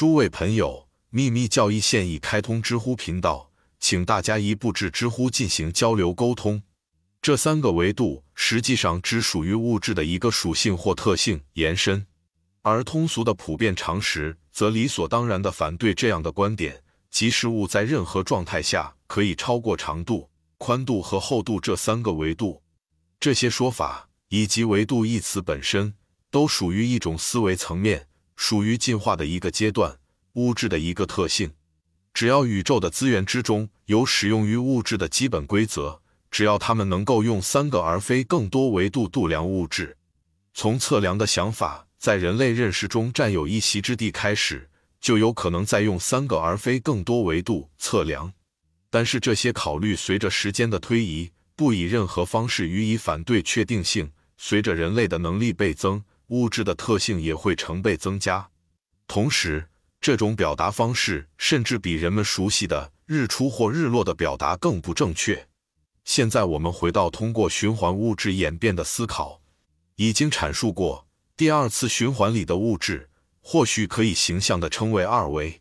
诸位朋友，秘密教义现已开通知乎频道，请大家一步至知乎进行交流沟通。这三个维度实际上只属于物质的一个属性或特性延伸，而通俗的普遍常识则理所当然的反对这样的观点，即事物在任何状态下可以超过长度、宽度和厚度这三个维度。这些说法以及“维度”一词本身，都属于一种思维层面。属于进化的一个阶段，物质的一个特性。只要宇宙的资源之中有使用于物质的基本规则，只要他们能够用三个而非更多维度度量物质，从测量的想法在人类认识中占有一席之地开始，就有可能再用三个而非更多维度测量。但是这些考虑随着时间的推移，不以任何方式予以反对确定性。随着人类的能力倍增。物质的特性也会成倍增加，同时，这种表达方式甚至比人们熟悉的日出或日落的表达更不正确。现在我们回到通过循环物质演变的思考，已经阐述过，第二次循环里的物质或许可以形象地称为二维，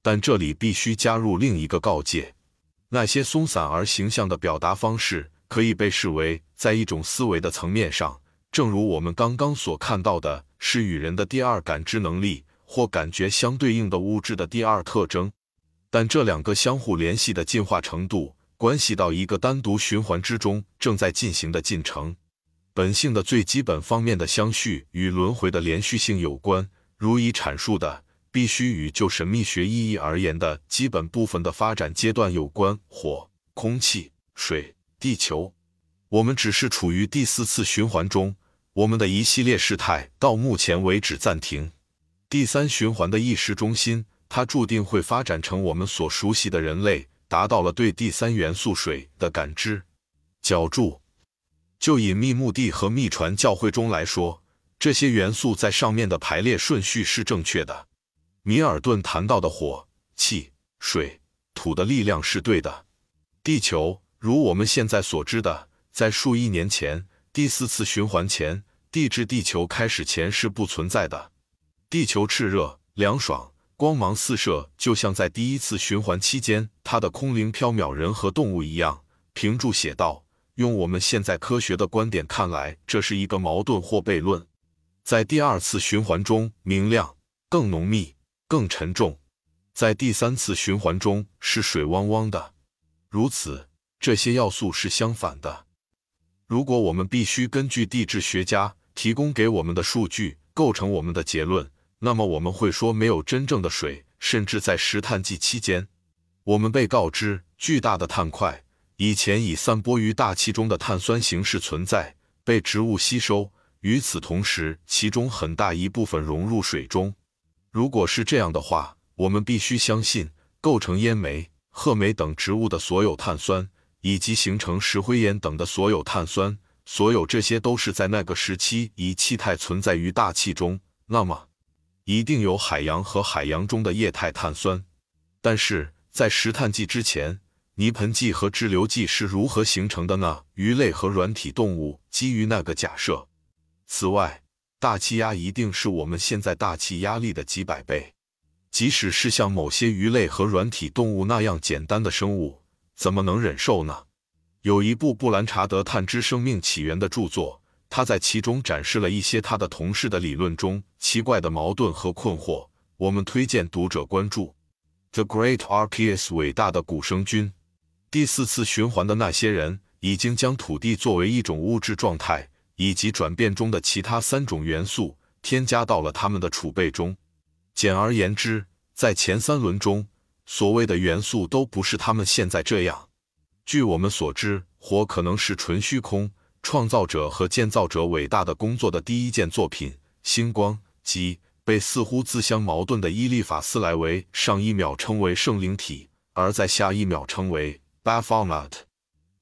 但这里必须加入另一个告诫：那些松散而形象的表达方式可以被视为在一种思维的层面上。正如我们刚刚所看到的，是与人的第二感知能力或感觉相对应的物质的第二特征。但这两个相互联系的进化程度，关系到一个单独循环之中正在进行的进程。本性的最基本方面的相续与轮回的连续性有关。如已阐述的，必须与就神秘学意义而言的基本部分的发展阶段有关：火、空气、水、地球。我们只是处于第四次循环中。我们的一系列事态到目前为止暂停。第三循环的意识中心，它注定会发展成我们所熟悉的人类达到了对第三元素水的感知。角注：就隐秘墓地和密传教会中来说，这些元素在上面的排列顺序是正确的。米尔顿谈到的火、气、水、土的力量是对的。地球，如我们现在所知的，在数亿年前。第四次循环前，地质地球开始前是不存在的。地球炽热、凉爽，光芒四射，就像在第一次循环期间它的空灵缥缈人和动物一样。评注写道：“用我们现在科学的观点看来，这是一个矛盾或悖论。在第二次循环中，明亮、更浓密、更沉重；在第三次循环中，是水汪汪的。如此，这些要素是相反的。”如果我们必须根据地质学家提供给我们的数据构成我们的结论，那么我们会说没有真正的水，甚至在石炭纪期间，我们被告知巨大的碳块以前以散播于大气中的碳酸形式存在，被植物吸收。与此同时，其中很大一部分融入水中。如果是这样的话，我们必须相信构成烟煤、褐煤等植物的所有碳酸。以及形成石灰岩等的所有碳酸，所有这些都是在那个时期以气态存在于大气中。那么，一定有海洋和海洋中的液态碳酸。但是在石炭纪之前，泥盆纪和支流纪是如何形成的呢？鱼类和软体动物基于那个假设。此外，大气压一定是我们现在大气压力的几百倍。即使是像某些鱼类和软体动物那样简单的生物。怎么能忍受呢？有一部布兰查德探知生命起源的著作，他在其中展示了一些他的同事的理论中奇怪的矛盾和困惑。我们推荐读者关注《The Great Archeus》伟大的古生菌。第四次循环的那些人已经将土地作为一种物质状态，以及转变中的其他三种元素添加到了他们的储备中。简而言之，在前三轮中。所谓的元素都不是他们现在这样。据我们所知，火可能是纯虚空，创造者和建造者伟大的工作的第一件作品。星光即被似乎自相矛盾的伊利法斯莱维上一秒称为圣灵体，而在下一秒称为 Baphomet。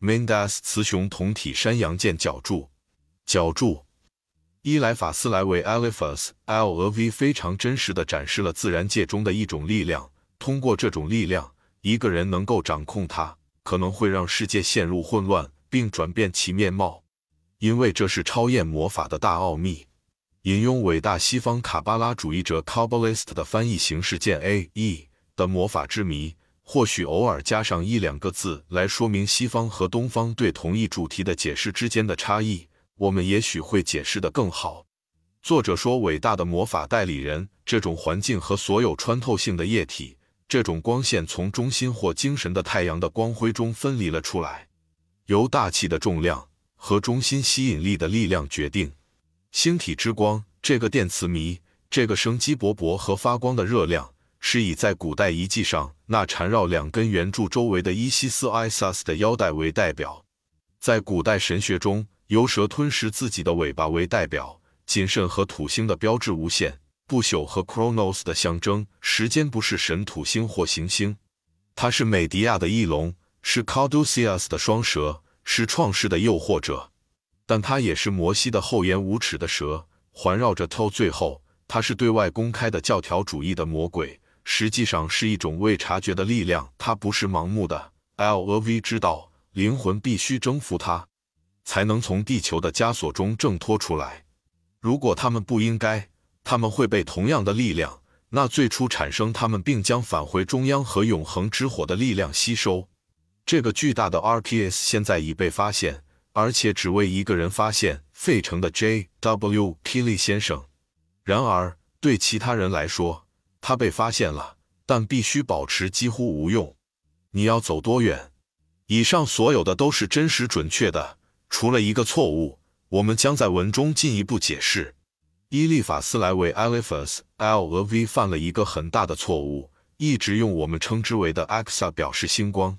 Mendes 雌雄同体山羊剑角柱，角柱。伊莱法斯莱维 Elephas L 俄 V 非常真实的展示了自然界中的一种力量。通过这种力量，一个人能够掌控它，可能会让世界陷入混乱并转变其面貌，因为这是超验魔法的大奥秘。引用伟大西方卡巴拉主义者 Kabbalist 的翻译形式见 A E 的魔法之谜，或许偶尔加上一两个字来说明西方和东方对同一主题的解释之间的差异，我们也许会解释得更好。作者说，伟大的魔法代理人，这种环境和所有穿透性的液体，这种光线从中心或精神的太阳的光辉中分离了出来，由大气的重量和中心吸引力的力量决定。星体之光，这个电磁谜，这个生机勃勃和发光的热量，是以在古代遗迹上那缠绕两根圆柱周围的伊西斯 （Isis） 的腰带为代表，在古代神学中，由蛇吞噬自己的尾巴为代表。谨慎和土星的标志，无限不朽和 Chronos 的象征。时间不是神土星或行星，它是美迪亚的翼龙，是 Caduceus 的双蛇，是创世的诱惑者。但它也是摩西的厚颜无耻的蛇，环绕着 To。最后，它是对外公开的教条主义的魔鬼，实际上是一种未察觉的力量。它不是盲目的。Lov 知道，灵魂必须征服它，才能从地球的枷锁中挣脱出来。如果他们不应该，他们会被同样的力量，那最初产生他们并将返回中央和永恒之火的力量吸收。这个巨大的 RPS 现在已被发现，而且只为一个人发现——费城的 J.W. Kelly 先生。然而，对其他人来说，他被发现了，但必须保持几乎无用。你要走多远？以上所有的都是真实准确的，除了一个错误。我们将在文中进一步解释。伊利法斯莱维 （Eliphas L 和 V） 犯了一个很大的错误，一直用我们称之为的 Axa 表示星光。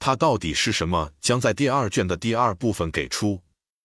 它到底是什么？将在第二卷的第二部分给出。